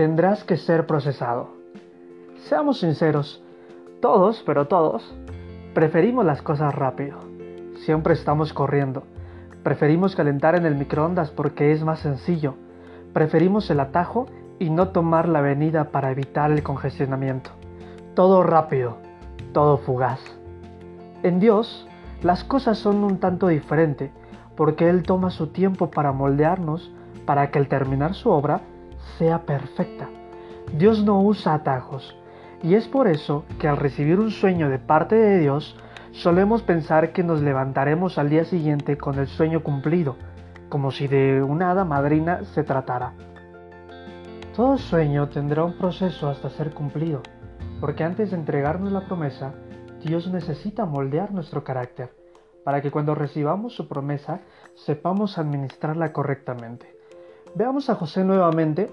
tendrás que ser procesado. Seamos sinceros, todos, pero todos, preferimos las cosas rápido. Siempre estamos corriendo. Preferimos calentar en el microondas porque es más sencillo. Preferimos el atajo y no tomar la avenida para evitar el congestionamiento. Todo rápido, todo fugaz. En Dios, las cosas son un tanto diferente porque Él toma su tiempo para moldearnos para que al terminar su obra sea perfecta. Dios no usa atajos, y es por eso que al recibir un sueño de parte de Dios, solemos pensar que nos levantaremos al día siguiente con el sueño cumplido, como si de una hada madrina se tratara. Todo sueño tendrá un proceso hasta ser cumplido, porque antes de entregarnos la promesa, Dios necesita moldear nuestro carácter, para que cuando recibamos su promesa sepamos administrarla correctamente. Veamos a José nuevamente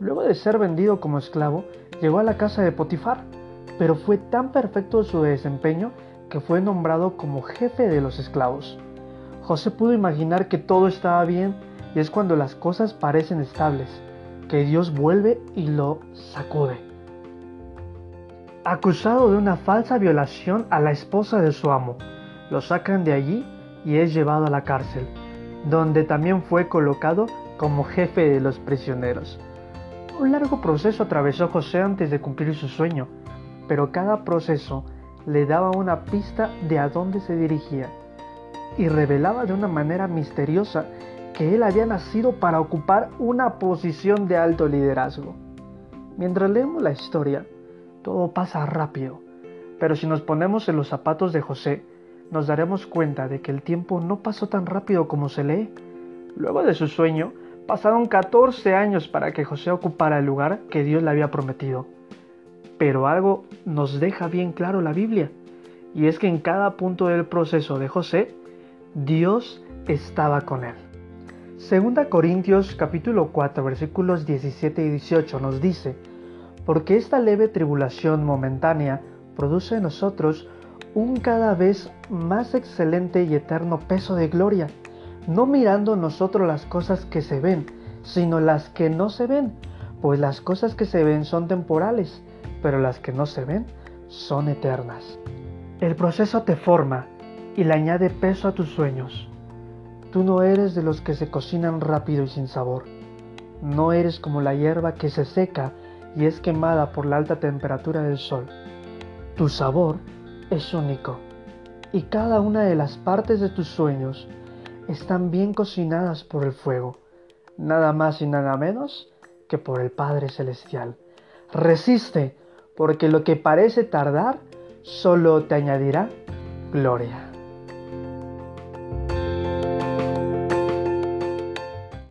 Luego de ser vendido como esclavo, llegó a la casa de Potifar, pero fue tan perfecto su desempeño que fue nombrado como jefe de los esclavos. José pudo imaginar que todo estaba bien y es cuando las cosas parecen estables, que Dios vuelve y lo sacude. Acusado de una falsa violación a la esposa de su amo, lo sacan de allí y es llevado a la cárcel, donde también fue colocado como jefe de los prisioneros. Un largo proceso atravesó José antes de cumplir su sueño, pero cada proceso le daba una pista de a dónde se dirigía y revelaba de una manera misteriosa que él había nacido para ocupar una posición de alto liderazgo. Mientras leemos la historia, todo pasa rápido, pero si nos ponemos en los zapatos de José, nos daremos cuenta de que el tiempo no pasó tan rápido como se lee. Luego de su sueño, Pasaron 14 años para que José ocupara el lugar que Dios le había prometido. Pero algo nos deja bien claro la Biblia, y es que en cada punto del proceso de José, Dios estaba con él. Segunda Corintios capítulo 4 versículos 17 y 18 nos dice, porque esta leve tribulación momentánea produce en nosotros un cada vez más excelente y eterno peso de gloria no mirando nosotros las cosas que se ven, sino las que no se ven, pues las cosas que se ven son temporales, pero las que no se ven son eternas. El proceso te forma y le añade peso a tus sueños. Tú no eres de los que se cocinan rápido y sin sabor. No eres como la hierba que se seca y es quemada por la alta temperatura del sol. Tu sabor es único y cada una de las partes de tus sueños están bien cocinadas por el fuego, nada más y nada menos que por el Padre Celestial. Resiste, porque lo que parece tardar solo te añadirá gloria.